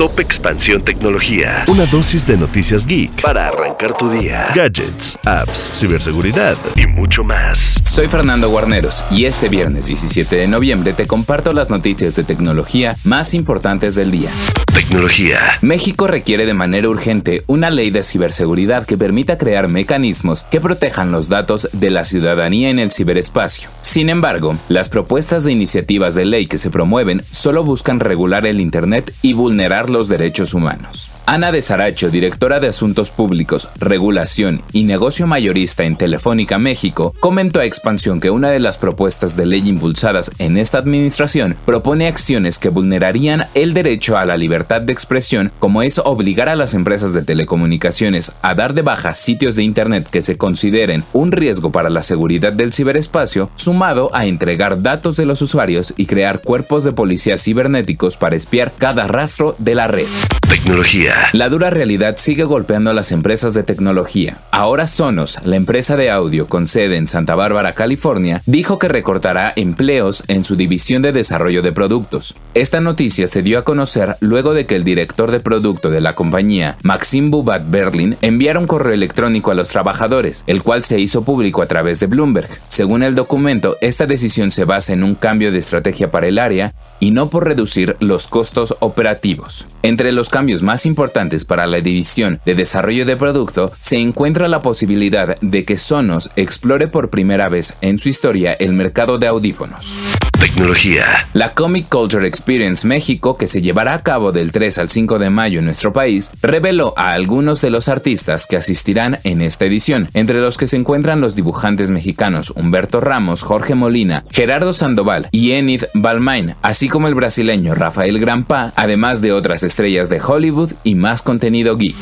Top Expansión Tecnología. Una dosis de noticias geek para arrancar tu día. Gadgets, apps, ciberseguridad y mucho más. Soy Fernando Guarneros y este viernes 17 de noviembre te comparto las noticias de tecnología más importantes del día. Tecnología. México requiere de manera urgente una ley de ciberseguridad que permita crear mecanismos que protejan los datos de la ciudadanía en el ciberespacio. Sin embargo, las propuestas de iniciativas de ley que se promueven solo buscan regular el Internet y vulnerar los derechos humanos. Ana de Saracho, directora de Asuntos Públicos, Regulación y Negocio Mayorista en Telefónica México, comentó a Expansión que una de las propuestas de ley impulsadas en esta administración propone acciones que vulnerarían el derecho a la libertad de expresión, como es obligar a las empresas de telecomunicaciones a dar de baja sitios de Internet que se consideren un riesgo para la seguridad del ciberespacio, sumado a entregar datos de los usuarios y crear cuerpos de policías cibernéticos para espiar cada rastro de la red. Tecnología. La dura realidad sigue golpeando a las empresas de tecnología. Ahora Sonos, la empresa de audio con sede en Santa Bárbara, California, dijo que recortará empleos en su división de desarrollo de productos. Esta noticia se dio a conocer luego de que el director de producto de la compañía, Maxim Bubat Berlin, enviara un correo electrónico a los trabajadores, el cual se hizo público a través de Bloomberg. Según el documento, esta decisión se basa en un cambio de estrategia para el área y no por reducir los costos operativos. Entre los más importantes para la división de desarrollo de producto se encuentra la posibilidad de que Sonos explore por primera vez en su historia el mercado de audífonos. Tecnología. La Comic Culture Experience México, que se llevará a cabo del 3 al 5 de mayo en nuestro país, reveló a algunos de los artistas que asistirán en esta edición, entre los que se encuentran los dibujantes mexicanos Humberto Ramos, Jorge Molina, Gerardo Sandoval y Enid Balmain, así como el brasileño Rafael Grampa, además de otras estrellas de Hollywood y más contenido geek.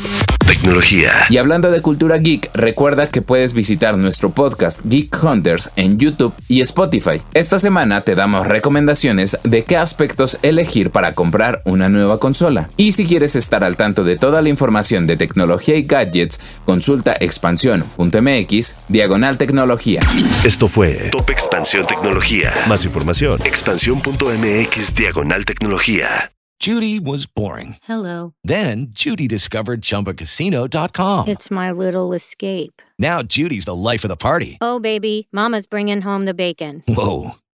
Tecnología. Y hablando de cultura geek, recuerda que puedes visitar nuestro podcast Geek Hunters en YouTube y Spotify. Esta semana te damos recomendaciones de qué aspectos elegir para comprar una nueva consola. Y si quieres estar al tanto de toda la información de tecnología y gadgets, consulta expansión.mx diagonal tecnología. Esto fue Top Expansión Tecnología. Más información, expansión.mx diagonal tecnología. Judy was boring. Hello. Then Judy discovered ChumbaCasino.com. It's my little escape. Now Judy's the life of the party. Oh, baby, Mama's bringing home the bacon. Whoa,